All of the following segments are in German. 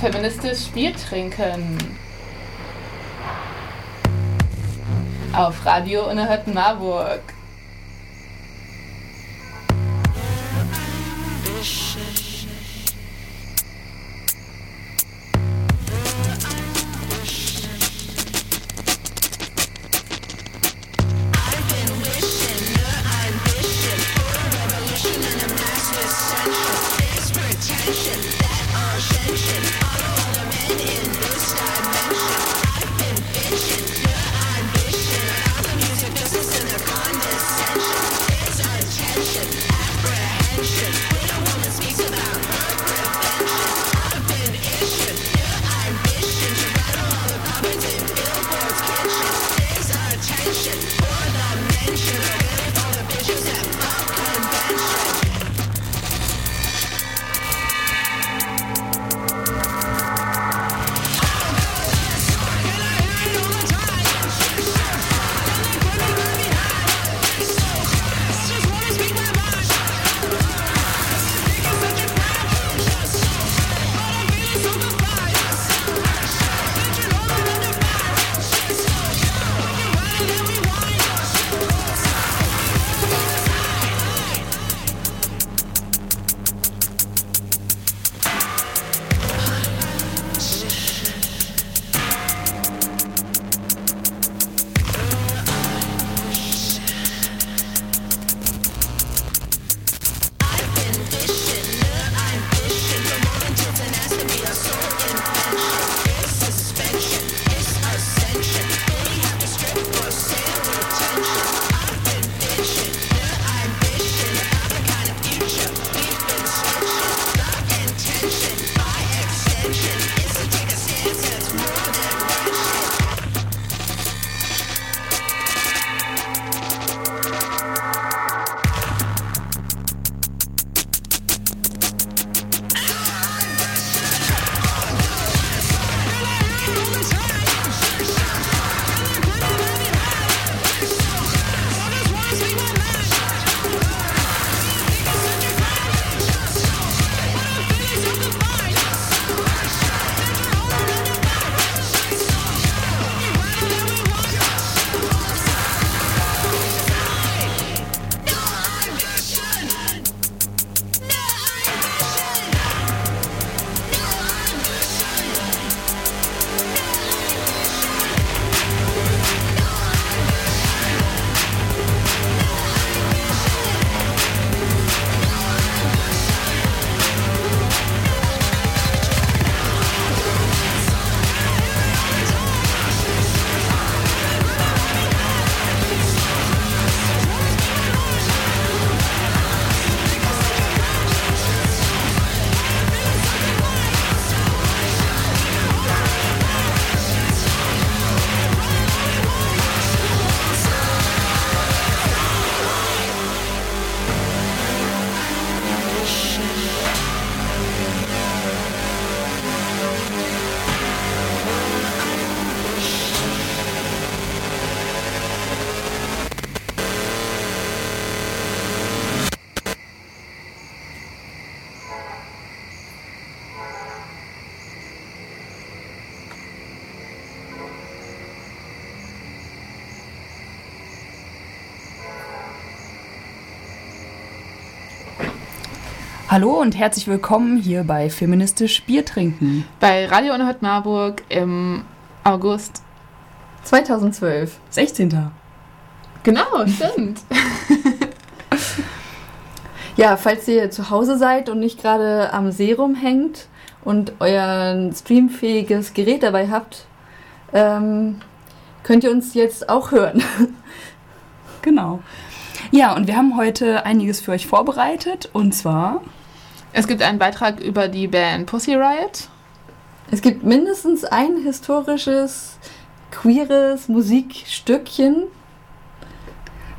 feministisch Bier trinken. Auf Radio Unerhört Marburg. Hallo und herzlich willkommen hier bei Feministisch Bier trinken. Bei Radio Unerhört Marburg im August 2012. 16. Genau, stimmt. ja, falls ihr zu Hause seid und nicht gerade am Serum hängt und euer streamfähiges Gerät dabei habt, ähm, könnt ihr uns jetzt auch hören. genau. Ja, und wir haben heute einiges für euch vorbereitet und zwar es gibt einen Beitrag über die Band Pussy Riot. Es gibt mindestens ein historisches, queeres Musikstückchen.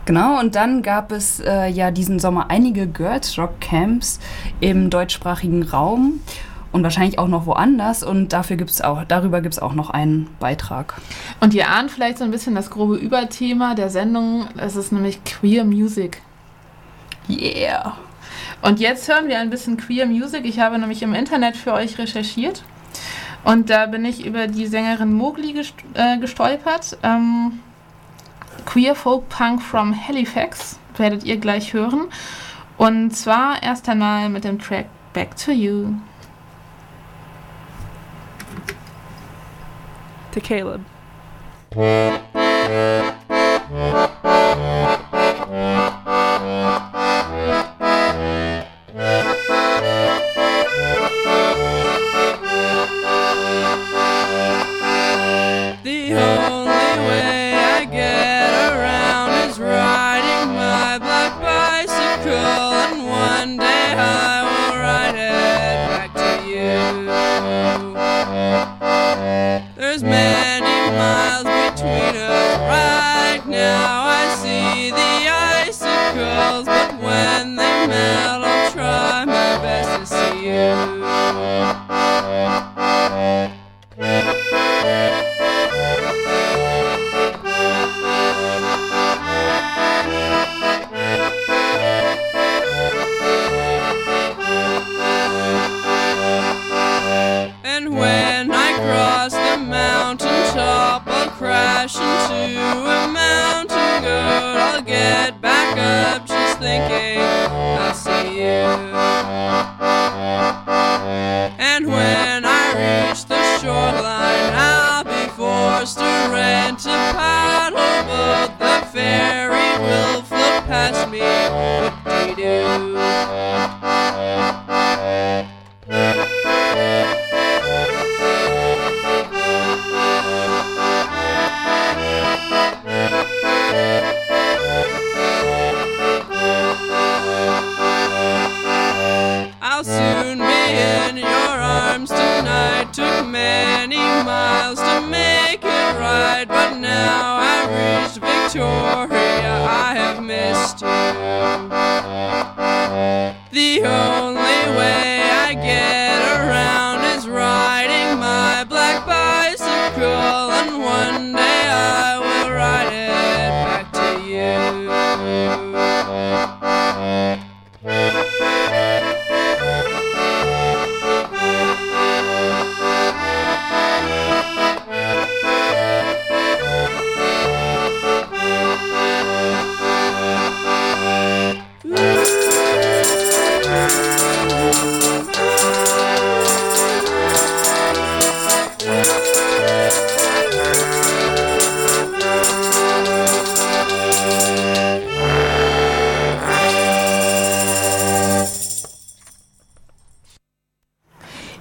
Genau, und dann gab es äh, ja diesen Sommer einige Girls Rock Camps im deutschsprachigen Raum und wahrscheinlich auch noch woanders und dafür gibt's auch, darüber gibt es auch noch einen Beitrag. Und ihr ahnt vielleicht so ein bisschen das grobe Überthema der Sendung, es ist nämlich Queer Music. Yeah. Und jetzt hören wir ein bisschen Queer Music. Ich habe nämlich im Internet für euch recherchiert. Und da bin ich über die Sängerin Mowgli gest äh, gestolpert. Ähm, Queer Folk Punk from Halifax werdet ihr gleich hören. Und zwar erst einmal mit dem Track Back to You. To Caleb. There's many miles between us. Right now I see the icicles, but when they melt, I'll try my best to see you.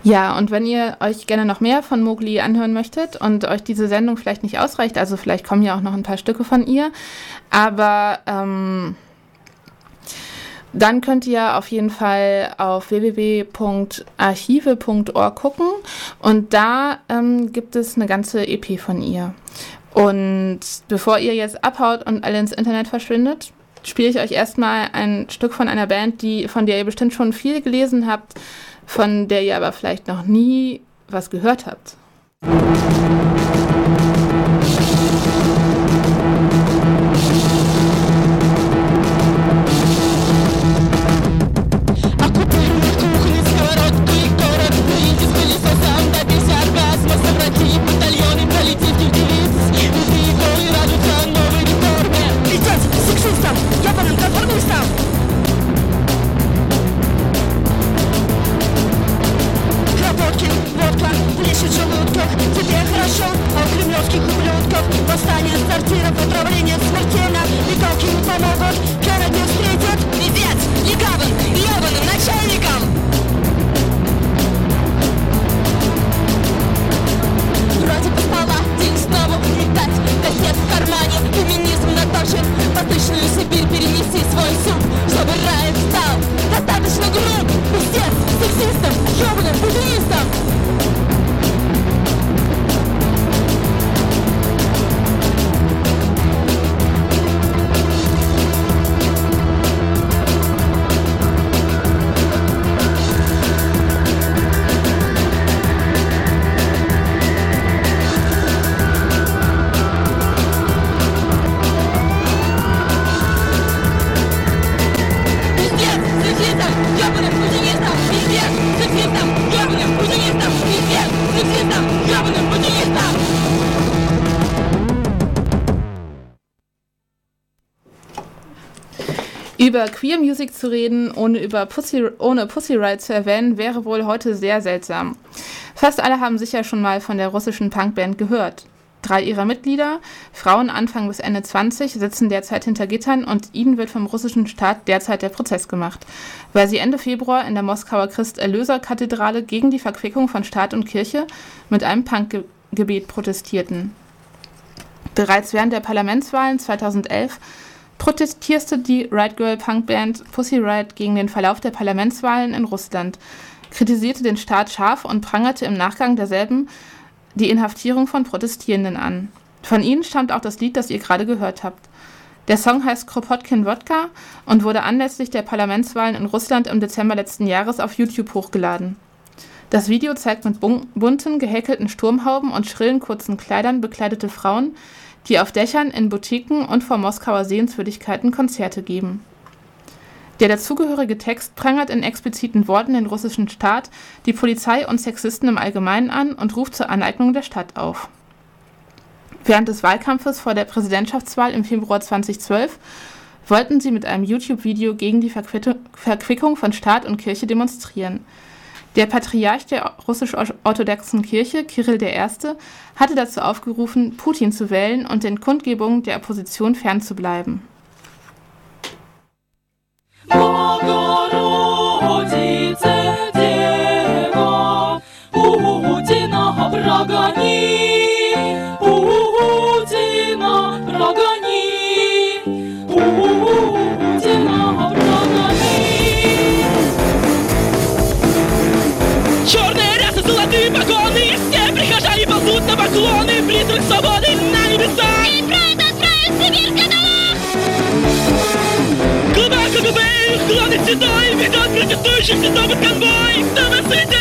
Ja, und wenn ihr euch gerne noch mehr von Mowgli anhören möchtet und euch diese Sendung vielleicht nicht ausreicht, also vielleicht kommen ja auch noch ein paar Stücke von ihr, aber ähm, dann könnt ihr auf jeden Fall auf www.archive.org gucken und da ähm, gibt es eine ganze EP von ihr. Und bevor ihr jetzt abhaut und alle ins Internet verschwindet, spiele ich euch erstmal ein Stück von einer Band, die, von der ihr bestimmt schon viel gelesen habt von der ihr aber vielleicht noch nie was gehört habt. Über Queer Music zu reden, ohne über Pussy, ohne Pussy Riot zu erwähnen, wäre wohl heute sehr seltsam. Fast alle haben sicher schon mal von der russischen Punkband gehört. Drei ihrer Mitglieder, Frauen Anfang bis Ende 20, sitzen derzeit hinter Gittern und ihnen wird vom russischen Staat derzeit der Prozess gemacht, weil sie Ende Februar in der Moskauer Christ-Erlöser-Kathedrale gegen die Verquickung von Staat und Kirche mit einem Punkgebet protestierten. Bereits während der Parlamentswahlen 2011 protestierte die Right Girl Punkband Pussy Riot gegen den Verlauf der Parlamentswahlen in Russland, kritisierte den Staat scharf und prangerte im Nachgang derselben die Inhaftierung von Protestierenden an. Von ihnen stammt auch das Lied, das ihr gerade gehört habt. Der Song heißt Kropotkin Wodka und wurde anlässlich der Parlamentswahlen in Russland im Dezember letzten Jahres auf YouTube hochgeladen. Das Video zeigt mit bunten, gehäkelten Sturmhauben und schrillen kurzen Kleidern bekleidete Frauen, die auf Dächern, in Boutiquen und vor Moskauer Sehenswürdigkeiten Konzerte geben. Der dazugehörige Text prangert in expliziten Worten den russischen Staat, die Polizei und Sexisten im Allgemeinen an und ruft zur Aneignung der Stadt auf. Während des Wahlkampfes vor der Präsidentschaftswahl im Februar 2012 wollten sie mit einem YouTube-Video gegen die Verquickung von Staat und Kirche demonstrieren. Der Patriarch der russisch-orthodoxen Kirche, Kirill I., hatte dazu aufgerufen, Putin zu wählen und den Kundgebungen der Opposition fernzubleiben. Bogorodice, ведет протестующих седой конвой, чтобы святейшего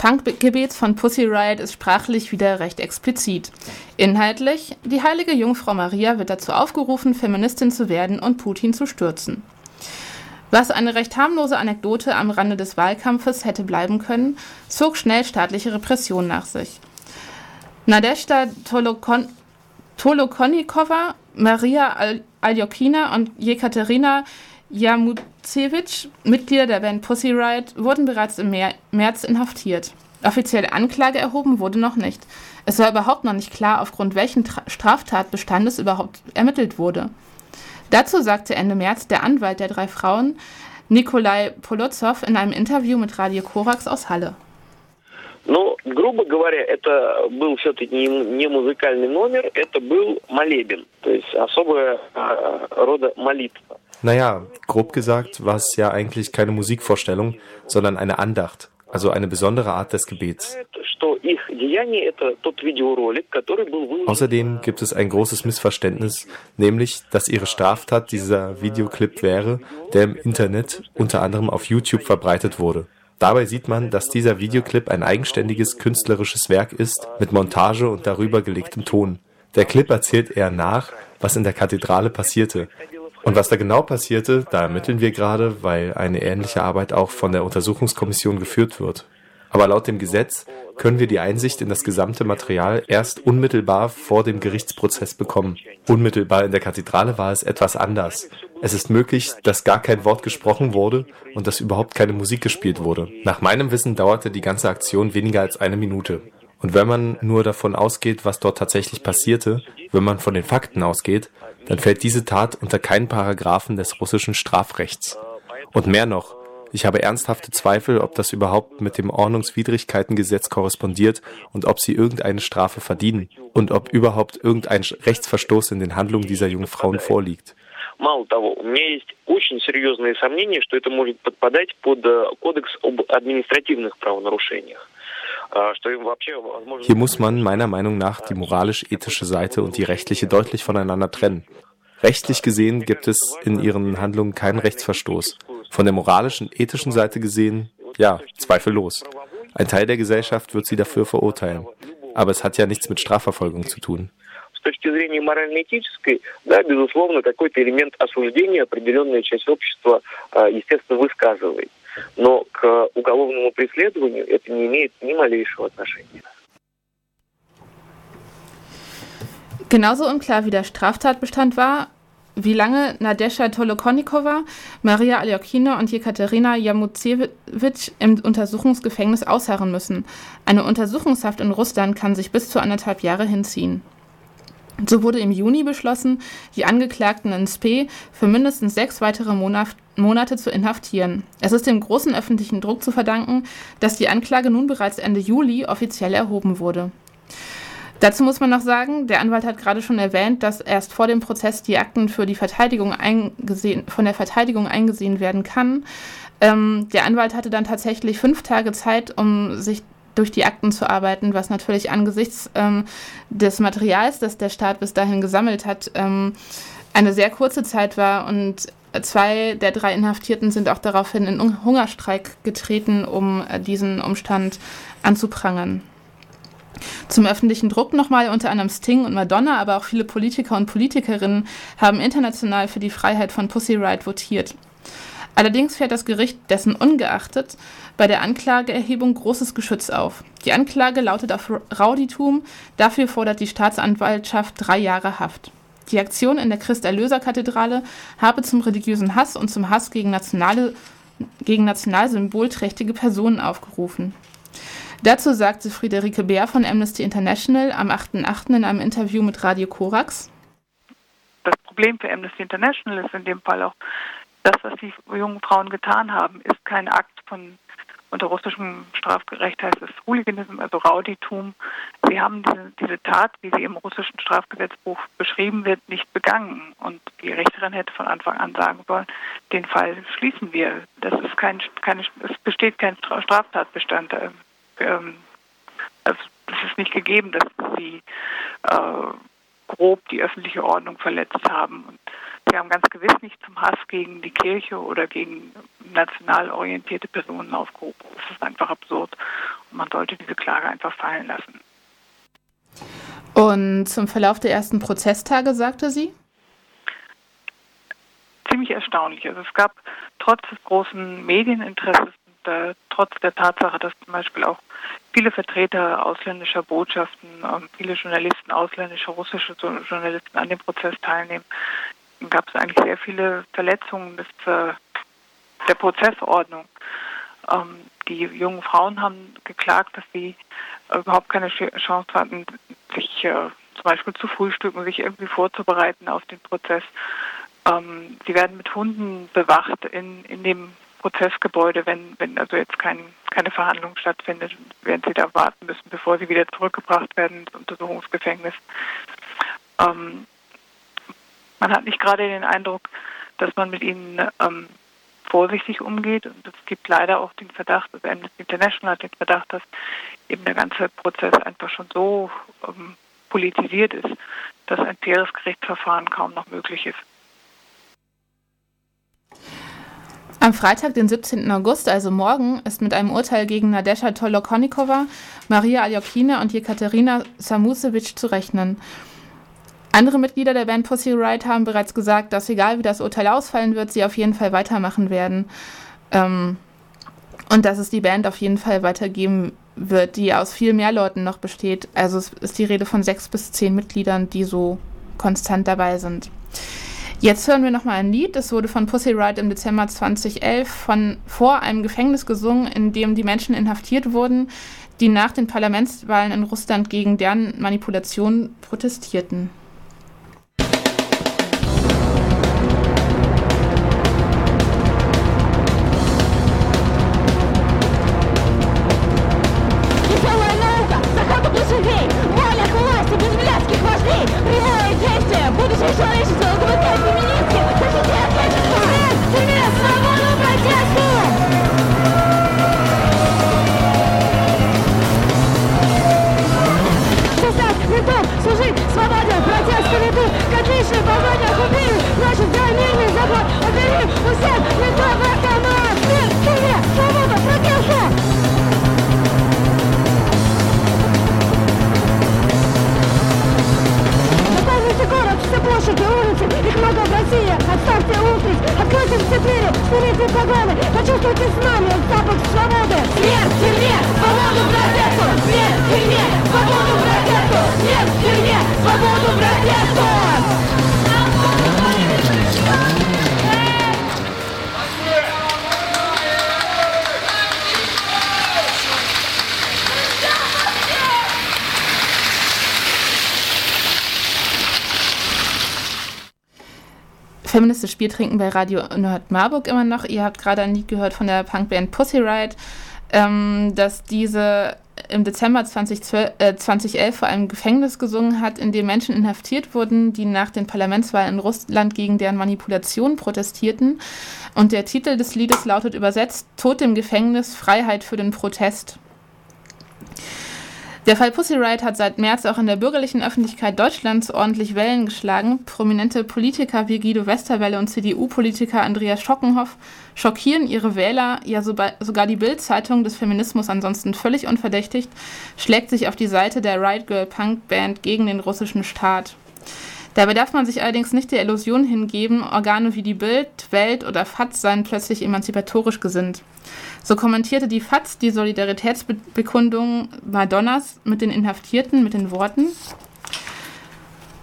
Punkgebets von Pussy Riot ist sprachlich wieder recht explizit. Inhaltlich, die heilige Jungfrau Maria wird dazu aufgerufen, Feministin zu werden und Putin zu stürzen. Was eine recht harmlose Anekdote am Rande des Wahlkampfes hätte bleiben können, zog schnell staatliche Repression nach sich. Nadezhda Tolokon Tolokonnikova, Maria Aljokina und Jekaterina Jamucewicz, Mitglieder der Band Pussy Riot, wurden bereits im März inhaftiert. Offizielle Anklage erhoben wurde noch nicht. Es war überhaupt noch nicht klar, aufgrund welchen Straftatbestandes überhaupt ermittelt wurde. Dazu sagte Ende März der Anwalt der drei Frauen, Nikolai Polozov, in einem Interview mit Radio Korax aus Halle. Но, грубо говоря, это был все-таки не, не музыкальный номер, это был молебен, то есть особая э, рода молитва. Naja, grob gesagt war es ja eigentlich keine Musikvorstellung, sondern eine Andacht, also eine besondere Art des Gebets. Außerdem gibt es ein großes Missverständnis, nämlich, dass ihre Straftat dieser Videoclip wäre, der im Internet, unter anderem auf YouTube, verbreitet wurde. Dabei sieht man, dass dieser Videoclip ein eigenständiges künstlerisches Werk ist, mit Montage und darüber gelegtem Ton. Der Clip erzählt eher nach, was in der Kathedrale passierte, Und was da genau passierte, da ermitteln wir gerade, weil eine ähnliche Arbeit auch von der Untersuchungskommission geführt wird. Aber laut dem Gesetz können wir die Einsicht in das gesamte Material erst unmittelbar vor dem Gerichtsprozess bekommen. Unmittelbar in der Kathedrale war es etwas anders. Es ist möglich, dass gar kein Wort gesprochen wurde und dass überhaupt keine Musik gespielt wurde. Nach meinem Wissen dauerte die ganze Aktion weniger als eine Minute. Und wenn man nur davon ausgeht, was dort tatsächlich passierte, wenn man von den Fakten ausgeht, dann fällt diese Tat unter keinen Paragraphen des russischen Strafrechts. Und mehr noch, ich habe ernsthafte Zweifel, ob das überhaupt mit dem Ordnungswidrigkeitengesetz korrespondiert und ob sie irgendeine Strafe verdienen und ob überhaupt irgendein Rechtsverstoß in den Handlungen dieser jungen Frauen vorliegt. Мало того, у меня есть очень серьезные сомнения, что это может подпадать под Кодекс об административных правонарушениях. Hier muss man meiner Meinung nach die moralisch-ethische Seite und die rechtliche deutlich voneinander trennen. Rechtlich gesehen gibt es in ihren Handlungen keinen Rechtsverstoß. Von der moralischen, ethischen Seite gesehen, ja, zweifellos. Ein Teil der Gesellschaft wird sie dafür verurteilen. Aber es hat ja nichts mit Strafverfolgung zu tun. С точки зрения морально-этической, да, безусловно, какой-то элемент осуждения определенная часть общества, естественно, высказывает. Но к уголовному преследованию это не имеет ни малейшего отношения. Genauso unklar wie der Straftatbestand war, wie lange Nadesha Tolokonnikova, Maria Aljokina und Jekaterina Jamutsevich im Untersuchungsgefängnis ausharren müssen. Eine Untersuchungshaft in Russland kann sich bis zu anderthalb Jahre hinziehen. So wurde im Juni beschlossen, die Angeklagten in Spe für mindestens sechs weitere Monate zu inhaftieren. Es ist dem großen öffentlichen Druck zu verdanken, dass die Anklage nun bereits Ende Juli offiziell erhoben wurde. Dazu muss man noch sagen, der Anwalt hat gerade schon erwähnt, dass erst vor dem Prozess die Akten für die Verteidigung eingesehen, von der Verteidigung eingesehen werden kann. Ähm, der Anwalt hatte dann tatsächlich fünf Tage Zeit, um sich durch die Akten zu arbeiten, was natürlich angesichts ähm, des Materials, das der Staat bis dahin gesammelt hat, ähm, eine sehr kurze Zeit war und zwei der drei Inhaftierten sind auch daraufhin in Hungerstreik getreten, um äh, diesen Umstand anzuprangern. Zum öffentlichen Druck nochmal, unter anderem Sting und Madonna, aber auch viele Politiker und Politikerinnen haben international für die Freiheit von Pussy Riot votiert. Allerdings fährt das Gericht dessen ungeachtet bei der Anklageerhebung großes Geschütz auf. Die Anklage lautet auf Rauditum, dafür fordert die Staatsanwaltschaft drei Jahre Haft. Die Aktion in der Christ-Erlöser-Kathedrale habe zum religiösen Hass und zum Hass gegen, nationale, gegen national symbolträchtige Personen aufgerufen. Dazu sagte Friederike Beer von Amnesty International am 8.8. in einem Interview mit Radio Korax. Das Problem für Amnesty International ist in dem Fall auch, das, was die jungen Frauen getan haben, ist kein Akt von unter russischem Strafrecht heißt es Hooliganism, also Rauditum. Sie haben diese, diese, Tat, wie sie im russischen Strafgesetzbuch beschrieben wird, nicht begangen. Und die Richterin hätte von Anfang an sagen sollen, den Fall schließen wir. Das ist kein, keine, es besteht kein Straftatbestand ähm, also es ist nicht gegeben, dass sie äh, grob die öffentliche Ordnung verletzt haben. Und sie haben ganz gewiss nicht zum Hass gegen die Kirche oder gegen national orientierte Personen aufgerufen. Das ist einfach absurd und man sollte diese Klage einfach fallen lassen. Und zum Verlauf der ersten Prozesstage sagte sie? Ziemlich erstaunlich. Also es gab trotz des großen Medieninteresses und äh, trotz der Tatsache, dass zum Beispiel auch viele Vertreter ausländischer Botschaften, ähm, viele Journalisten, ausländische, russische Journalisten an dem Prozess teilnehmen, gab es eigentlich sehr viele Verletzungen des, der Prozessordnung. Ähm, die jungen Frauen haben geklagt, dass sie überhaupt keine Chance hatten, sich äh, zum Beispiel zu frühstücken, sich irgendwie vorzubereiten auf den Prozess. Ähm, sie werden mit Hunden bewacht in, in dem Prozessgebäude, wenn, wenn also jetzt kein, keine Verhandlung stattfindet, werden sie da warten müssen, bevor sie wieder zurückgebracht werden ins Untersuchungsgefängnis. Ähm, man hat nicht gerade den Eindruck, dass man mit ihnen ähm, vorsichtig umgeht und es gibt leider auch den Verdacht, also Amnesty International hat den Verdacht, dass eben der ganze Prozess einfach schon so ähm, politisiert ist, dass ein faires Gerichtsverfahren kaum noch möglich ist. Am Freitag, den 17. August, also morgen, ist mit einem Urteil gegen Nadesha Tolokonnikova, Maria Aljokina und Jekaterina Samusewitsch zu rechnen. Andere Mitglieder der Band Pussy Riot haben bereits gesagt, dass egal wie das Urteil ausfallen wird, sie auf jeden Fall weitermachen werden. Ähm, und dass es die Band auf jeden Fall weitergeben wird, die aus viel mehr Leuten noch besteht. Also es ist die Rede von sechs bis zehn Mitgliedern, die so konstant dabei sind. Jetzt hören wir nochmal ein Lied. Das wurde von Pussy Riot im Dezember 2011 von, vor einem Gefängnis gesungen, in dem die Menschen inhaftiert wurden, die nach den Parlamentswahlen in Russland gegen deren Manipulation protestierten. Feministisch Bier trinken bei Radio Nerd Marburg immer noch. Ihr habt gerade ein Lied gehört von der Punkband Pussy Riot, ähm, dass diese im Dezember 2012, äh, 2011 vor einem Gefängnis gesungen hat, in dem Menschen inhaftiert wurden, die nach den Parlamentswahlen in Russland gegen deren Manipulation protestierten. Und der Titel des Liedes lautet übersetzt Tod im Gefängnis, Freiheit für den Protest. Der Fall Pussy Riot hat seit März auch in der bürgerlichen Öffentlichkeit Deutschlands ordentlich Wellen geschlagen. Prominente Politiker wie Guido Westerwelle und CDU-Politiker Andreas Schockenhoff schockieren ihre Wähler, ja sogar die Bild-Zeitung des Feminismus ansonsten völlig unverdächtigt, schlägt sich auf die Seite der Riot Girl Punk Band gegen den russischen Staat. Dabei darf man sich allerdings nicht der Illusion hingeben, Organe wie die Bild, Welt oder FATS seien plötzlich emanzipatorisch gesinnt. So kommentierte die FATS die Solidaritätsbekundung Madonnas mit den Inhaftierten mit den Worten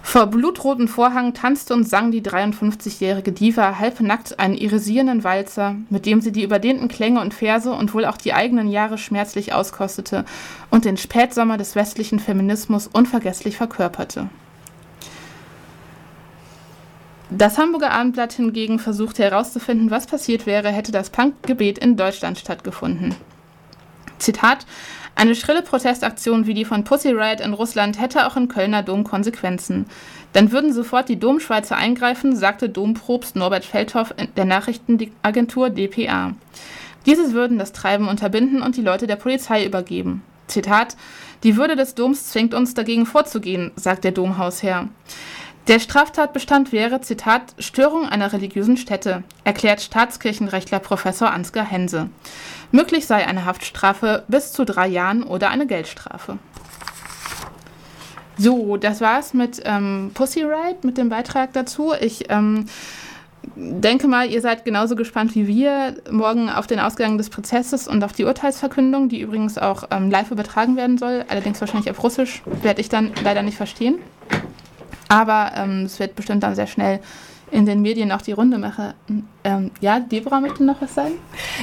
Vor blutroten Vorhang tanzte und sang die 53-jährige Diva halbnackt einen irisierenden Walzer, mit dem sie die überdehnten Klänge und Verse und wohl auch die eigenen Jahre schmerzlich auskostete und den Spätsommer des westlichen Feminismus unvergesslich verkörperte. Das Hamburger Abendblatt hingegen versuchte herauszufinden, was passiert wäre, hätte das Punkgebet in Deutschland stattgefunden. Zitat: Eine schrille Protestaktion wie die von Pussy Riot in Russland hätte auch im Kölner Dom Konsequenzen. Dann würden sofort die Domschweizer eingreifen, sagte Dompropst Norbert Feldhoff der Nachrichtenagentur dpa. Diese würden das Treiben unterbinden und die Leute der Polizei übergeben. Zitat: Die Würde des Doms zwingt uns dagegen vorzugehen, sagt der Domhausherr. Der Straftatbestand wäre, Zitat, Störung einer religiösen Stätte, erklärt Staatskirchenrechtler Professor Ansgar Hense. Möglich sei eine Haftstrafe bis zu drei Jahren oder eine Geldstrafe. So, das war's mit ähm, Pussy Riot, mit dem Beitrag dazu. Ich ähm, denke mal, ihr seid genauso gespannt wie wir morgen auf den Ausgang des Prozesses und auf die Urteilsverkündung, die übrigens auch ähm, live übertragen werden soll, allerdings wahrscheinlich auf Russisch, werde ich dann leider nicht verstehen. Aber ähm, es wird bestimmt dann sehr schnell in den Medien auch die Runde machen. Ähm, ja, Deborah möchte noch was sagen?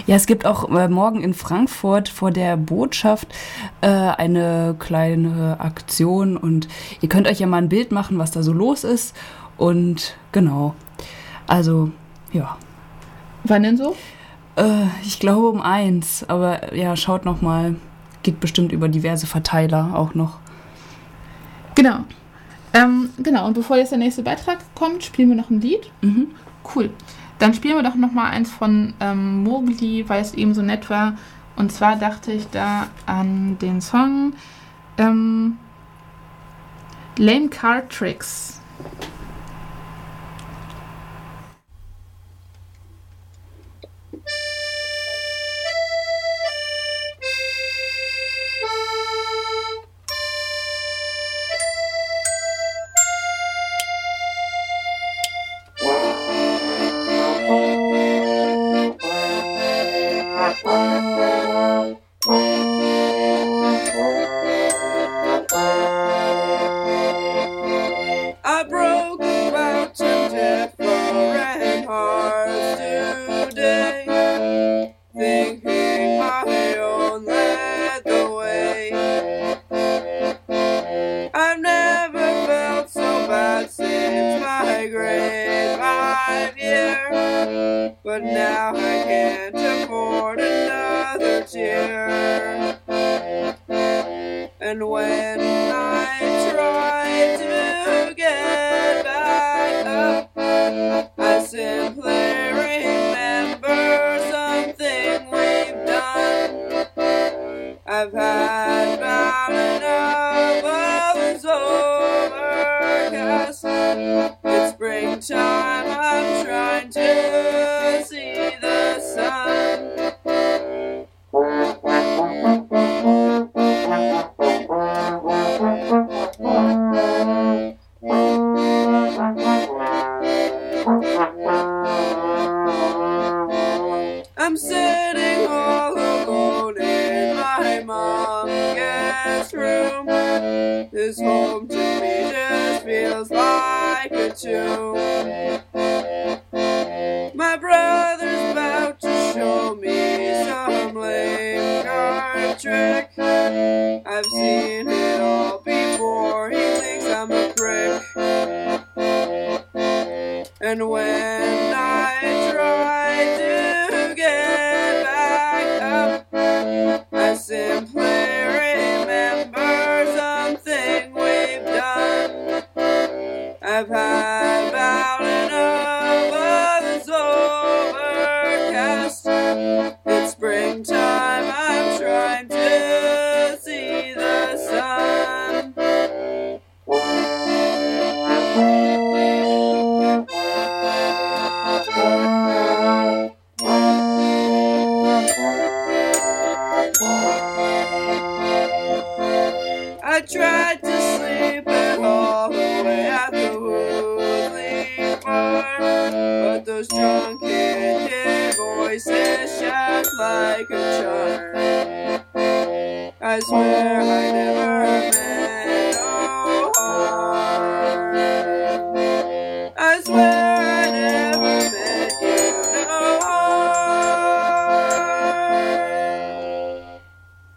Ja, es gibt auch äh, morgen in Frankfurt vor der Botschaft äh, eine kleine Aktion und ihr könnt euch ja mal ein Bild machen, was da so los ist. Und genau, also ja. Wann denn so? Äh, ich glaube um eins, aber ja, schaut noch mal. Geht bestimmt über diverse Verteiler auch noch. Genau. Ähm, genau, und bevor jetzt der nächste Beitrag kommt, spielen wir noch ein Lied. Mhm. Cool. Dann spielen wir doch noch mal eins von ähm, Mowgli, weil es eben so nett war. Und zwar dachte ich da an den Song ähm, Lame Card Tricks.